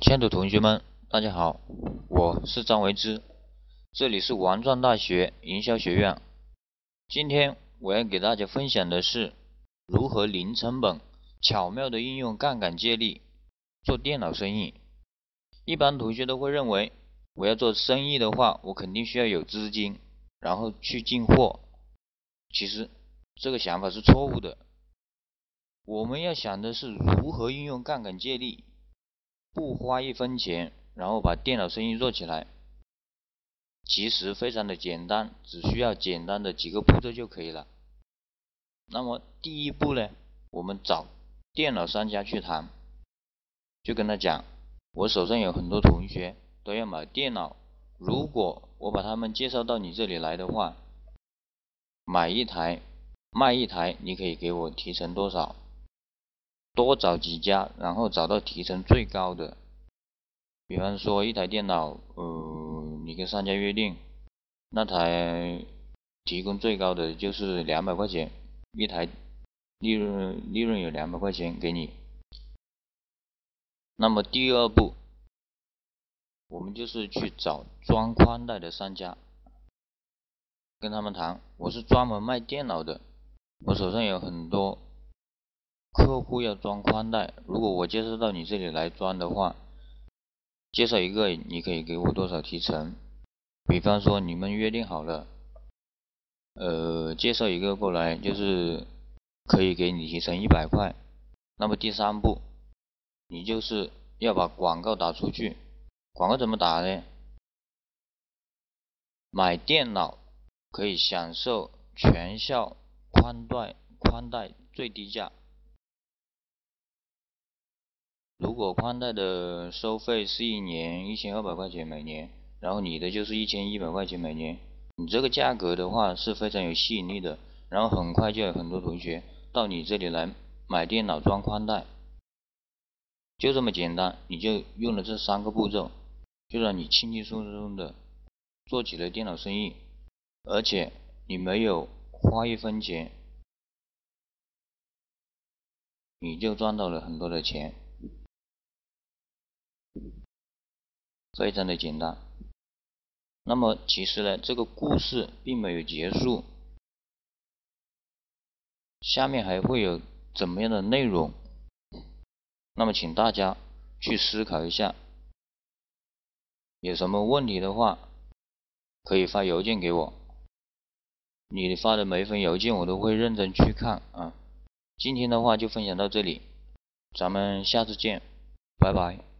亲爱的同学们，大家好，我是张维之，这里是王庄大学营销学院。今天我要给大家分享的是如何零成本、巧妙的应用杠杆借力做电脑生意。一般同学都会认为，我要做生意的话，我肯定需要有资金，然后去进货。其实这个想法是错误的。我们要想的是如何运用杠杆借力，不花一分钱，然后把电脑生意做起来。其实非常的简单，只需要简单的几个步骤就可以了。那么第一步呢，我们找电脑商家去谈，就跟他讲，我手上有很多同学都要买电脑，如果我把他们介绍到你这里来的话，买一台卖一台，你可以给我提成多少？多找几家，然后找到提成最高的。比方说一台电脑，呃，你跟商家约定，那台提供最高的就是两百块钱一台，利润利润有两百块钱给你。那么第二步，我们就是去找装宽带的商家，跟他们谈，我是专门卖电脑的，我手上有很多。客户要装宽带，如果我介绍到你这里来装的话，介绍一个你可以给我多少提成？比方说你们约定好了，呃，介绍一个过来就是可以给你提成一百块。那么第三步，你就是要把广告打出去。广告怎么打呢？买电脑可以享受全校宽带宽带最低价。如果宽带的收费是一年一千二百块钱每年，然后你的就是一千一百块钱每年，你这个价格的话是非常有吸引力的，然后很快就有很多同学到你这里来买电脑装宽带，就这么简单，你就用了这三个步骤，就让你轻轻松松的做起了电脑生意，而且你没有花一分钱，你就赚到了很多的钱。非常的简单。那么其实呢，这个故事并没有结束，下面还会有怎么样的内容？那么请大家去思考一下。有什么问题的话，可以发邮件给我。你发的每一封邮件我都会认真去看啊。今天的话就分享到这里，咱们下次见，拜拜。